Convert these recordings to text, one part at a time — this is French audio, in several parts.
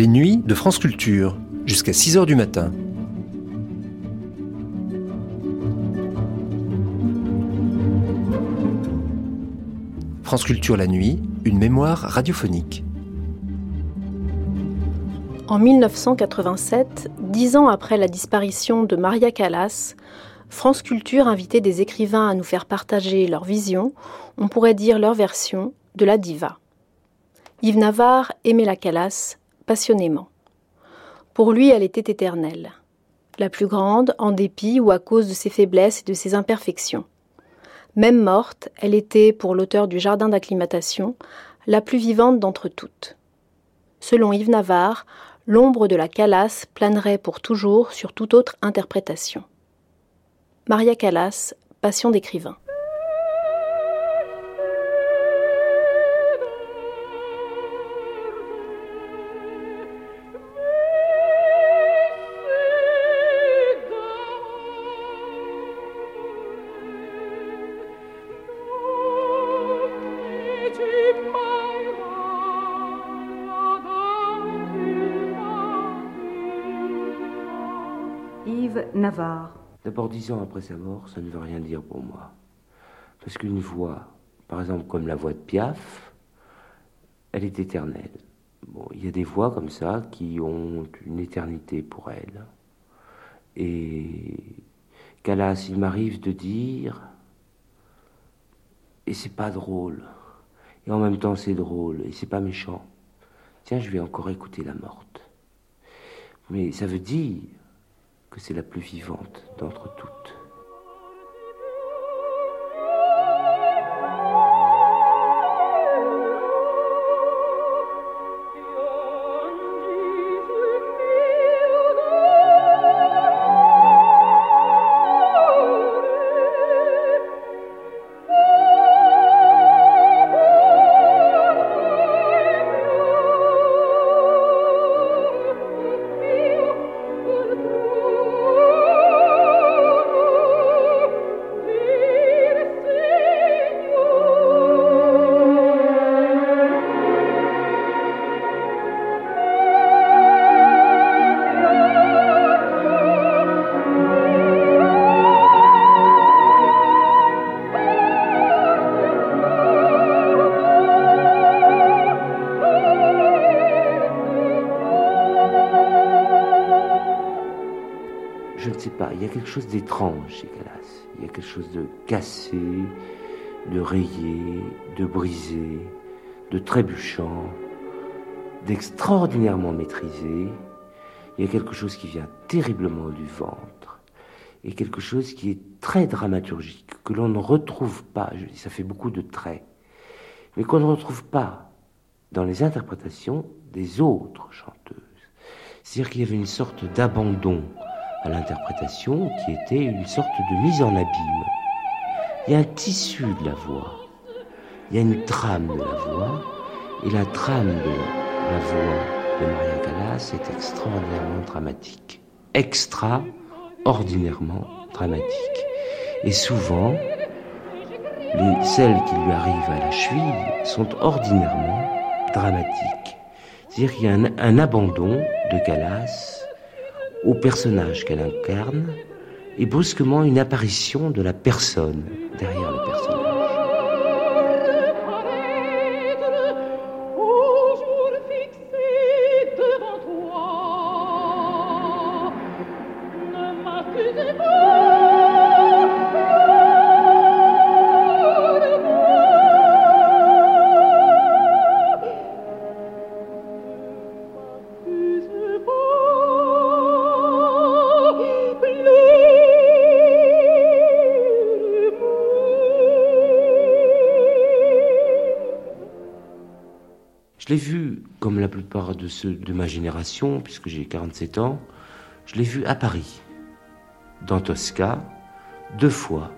Les nuits de France Culture, jusqu'à 6h du matin. France Culture la nuit, une mémoire radiophonique. En 1987, dix ans après la disparition de Maria Callas, France Culture invitait des écrivains à nous faire partager leur vision, on pourrait dire leur version, de la diva. Yves Navarre aimait la Callas passionnément. Pour lui, elle était éternelle. La plus grande, en dépit ou à cause de ses faiblesses et de ses imperfections. Même morte, elle était, pour l'auteur du Jardin d'acclimatation, la plus vivante d'entre toutes. Selon Yves Navarre, l'ombre de la Callas planerait pour toujours sur toute autre interprétation. Maria Callas, Passion d'écrivain. D'abord, dix ans après sa mort, ça ne veut rien dire pour moi. Parce qu'une voix, par exemple comme la voix de Piaf, elle est éternelle. Il y a des voix comme ça qui ont une éternité pour elle. Et Calas, il m'arrive de dire, et c'est pas drôle, et en même temps c'est drôle, et c'est pas méchant. Tiens, je vais encore écouter la morte. Mais ça veut dire que c'est la plus vivante d'entre toutes. Chose d'étrange chez Calas. Il y a quelque chose de cassé, de rayé, de brisé, de trébuchant, d'extraordinairement maîtrisé. Il y a quelque chose qui vient terriblement du ventre et quelque chose qui est très dramaturgique, que l'on ne retrouve pas, je dis, ça fait beaucoup de traits, mais qu'on ne retrouve pas dans les interprétations des autres chanteuses. C'est-à-dire qu'il y avait une sorte d'abandon à l'interprétation qui était une sorte de mise en abîme. Il y a un tissu de la voix, il y a une trame de la voix, et la trame de la voix de Maria Callas est extraordinairement dramatique. Extraordinairement dramatique. Et souvent, les, celles qui lui arrivent à la cheville sont ordinairement dramatiques. C'est-à-dire qu'il y a un, un abandon de Callas au personnage qu'elle incarne et brusquement une apparition de la personne derrière le de ma génération, puisque j'ai 47 ans, je l'ai vu à Paris, dans Tosca, deux fois.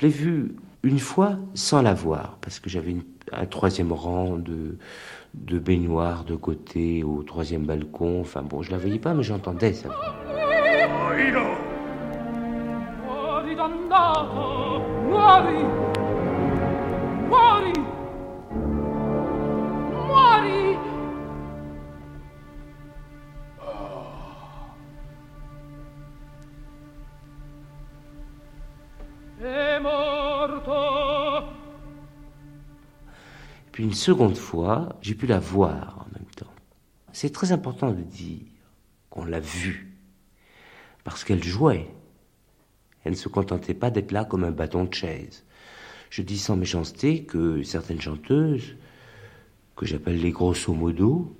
Je l'ai vue une fois sans la voir, parce que j'avais un troisième rang de, baignoire de côté au troisième balcon. Enfin bon, je la voyais pas, mais j'entendais sa voix. Une seconde fois, j'ai pu la voir en même temps. C'est très important de dire qu'on l'a vue, parce qu'elle jouait. Elle ne se contentait pas d'être là comme un bâton de chaise. Je dis sans méchanceté que certaines chanteuses, que j'appelle les grosso modo,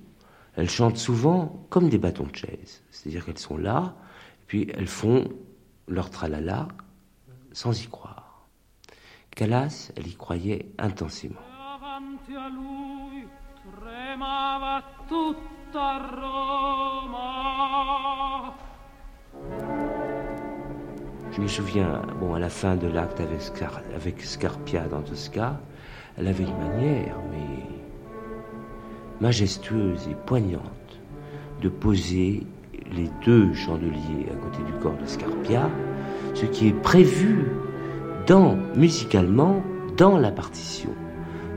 elles chantent souvent comme des bâtons de chaise. C'est-à-dire qu'elles sont là, et puis elles font leur tralala sans y croire. Calas, elle y croyait intensément. Je me souviens, bon, à la fin de l'acte avec, Scarpia dans Tosca, elle avait une manière, mais majestueuse et poignante, de poser les deux chandeliers à côté du corps de Scarpia, ce qui est prévu dans, musicalement, dans la partition.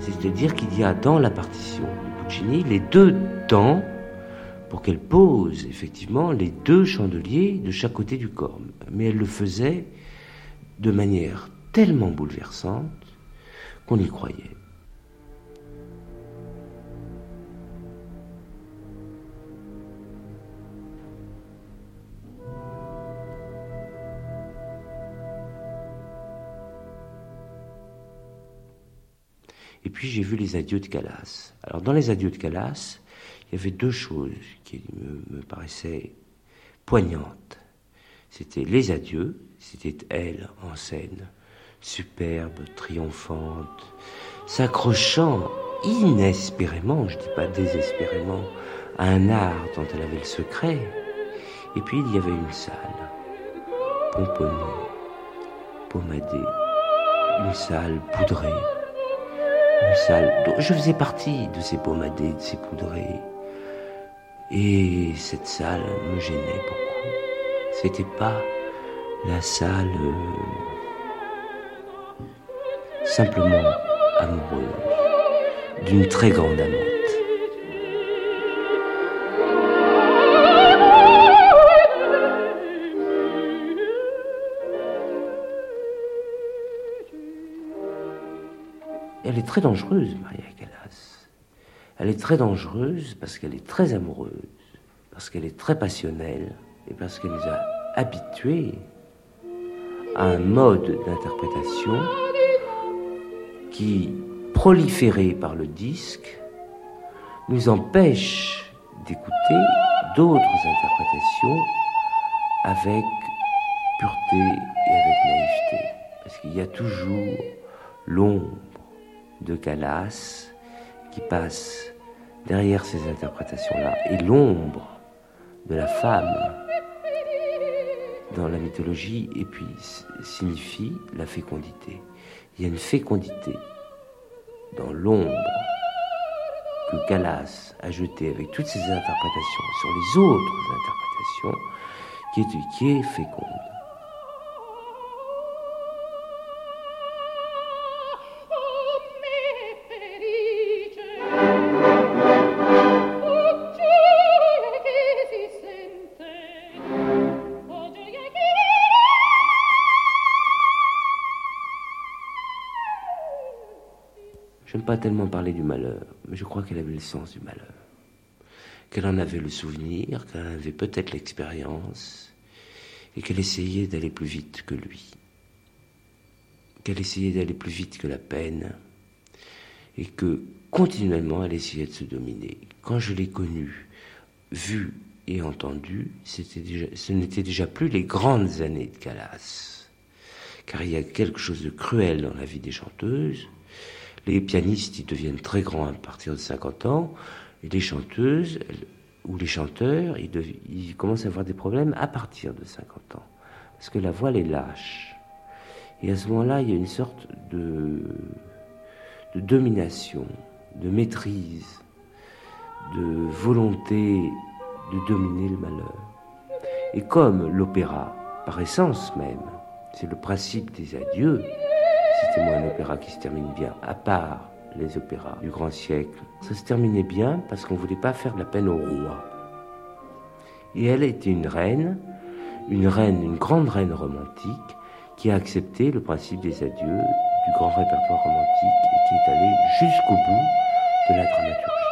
C'est-à-dire qu'il y a dans la partition de Puccini les deux temps pour qu'elle pose effectivement les deux chandeliers de chaque côté du corps. Mais elle le faisait de manière tellement bouleversante qu'on y croyait. Puis j'ai vu les adieux de Calas. Alors dans les adieux de Calas, il y avait deux choses qui me, paraissaient poignantes. C'était les adieux, c'était elle en scène, superbe, triomphante, s'accrochant inespérément, je ne dis pas désespérément, à un art dont elle avait le secret. Et puis il y avait une salle, pomponnée, pommadée, une salle poudrée, Je faisais partie de ces pommadés, de ces poudrés. Et cette salle me gênait beaucoup. C'était pas la salle euh, simplement amoureuse d'une très grande amante. Très dangereuse, Maria Callas. Elle est très dangereuse parce qu'elle est très amoureuse, parce qu'elle est très passionnelle et parce qu'elle nous a habitués à un mode d'interprétation qui, proliféré par le disque, nous empêche d'écouter d'autres interprétations avec pureté et avec naïveté. Parce qu'il y a toujours l'ombre de Calas qui passe derrière ces interprétations-là et l'ombre de la femme dans la mythologie et puis signifie la fécondité. Il y a une fécondité dans l'ombre que Calas a jetée avec toutes ses interprétations sur les autres interprétations qui est, qui est féconde. Pas tellement parler du malheur, mais je crois qu'elle avait le sens du malheur. Qu'elle en avait le souvenir, qu'elle en avait peut-être l'expérience, et qu'elle essayait d'aller plus vite que lui. Qu'elle essayait d'aller plus vite que la peine, et que continuellement elle essayait de se dominer. Quand je l'ai connue, vue et entendue, ce n'était déjà plus les grandes années de Calas. Car il y a quelque chose de cruel dans la vie des chanteuses, les pianistes, ils deviennent très grands à partir de 50 ans, et les chanteuses ou les chanteurs, ils, commencent à avoir des problèmes à partir de 50 ans. Parce que la voix les lâche. Et à ce moment-là, il y a une sorte de, de domination, de maîtrise, de volonté de dominer le malheur. Et comme l'opéra, par essence même, c'est le principe des adieux, c'était un opéra qui se termine bien, à part les opéras du grand siècle, ça se terminait bien parce qu'on ne voulait pas faire de la peine au roi. Et elle était une reine, une reine, une grande reine romantique, qui a accepté le principe des adieux du grand répertoire romantique et qui est allée jusqu'au bout de la dramaturgie.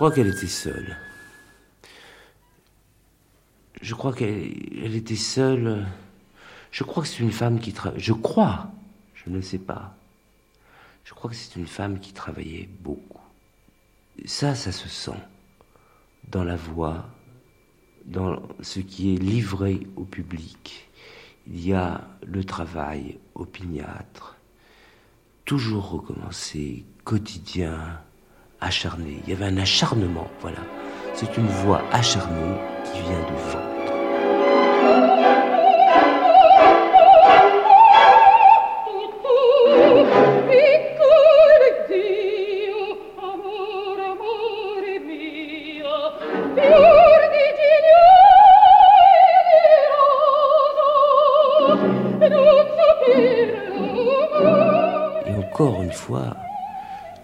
Crois qu'elle était seule. Je crois qu'elle était seule. Je crois que c'est une femme qui travaille. Je crois, je ne sais pas. Je crois que c'est une femme qui travaillait beaucoup. Ça, ça se sent dans la voix, dans ce qui est livré au public. Il y a le travail opiniâtre, toujours recommencer, quotidien, acharné. Il y avait un acharnement, voilà. C'est une voix acharnée qui vient du ventre.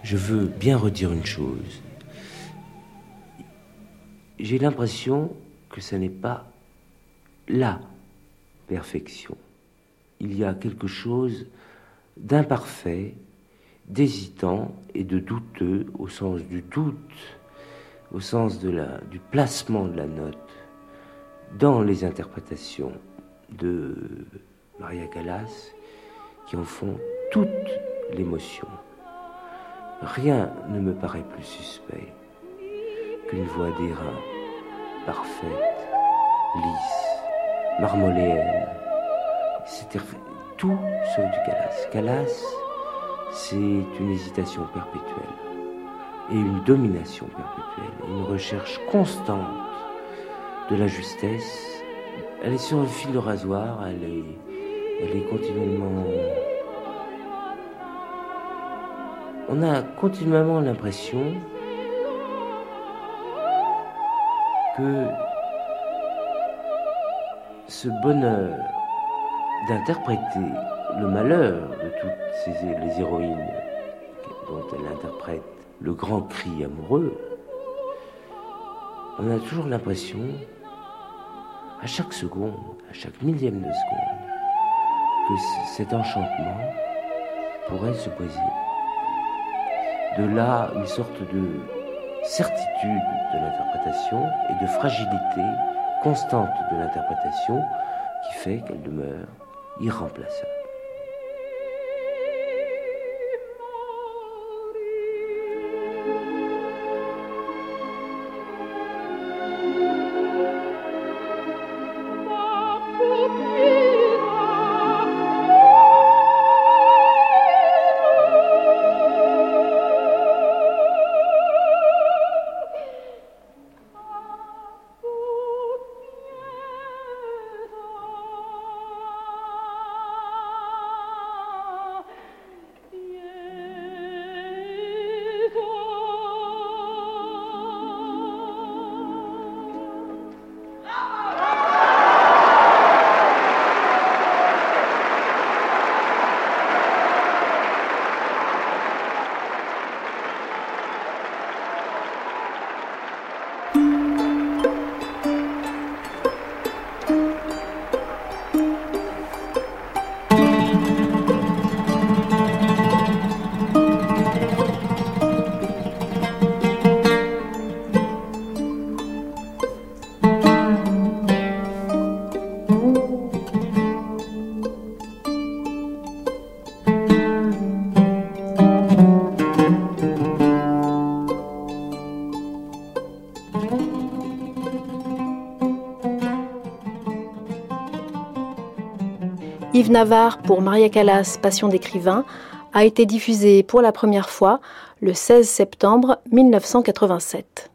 Je veux bien redire une chose. J'ai l'impression que ce n'est pas la perfection. Il y a quelque chose d'imparfait, d'hésitant et de douteux au sens du doute, au sens du placement de la note dans les interprétations de Maria Callas qui en font toute l'émotion. Rien ne me paraît plus suspect qu'une voix d'airain parfaite, lisse, marmoléenne. C'était tout sauf du Calas. Calas, c'est une hésitation perpétuelle et une domination perpétuelle, une recherche constante de la justesse. Elle est sur le fil de rasoir, elle est, elle est continuellement... On a continuellement l'impression que ce bonheur d'interpréter le malheur de toutes ces, les héroïnes dont elle interprète le grand cri amoureux, on a toujours l'impression, à chaque seconde, à chaque millième de seconde, que cet enchantement pourrait se poser. De là, une sorte de certitude de l'interprétation et de fragilité constante de l'interprétation qui fait qu'elle demeure irremplaçable. Navarre pour Maria Callas, Passion d'écrivain, a été diffusé pour la première fois le 16 septembre 1987.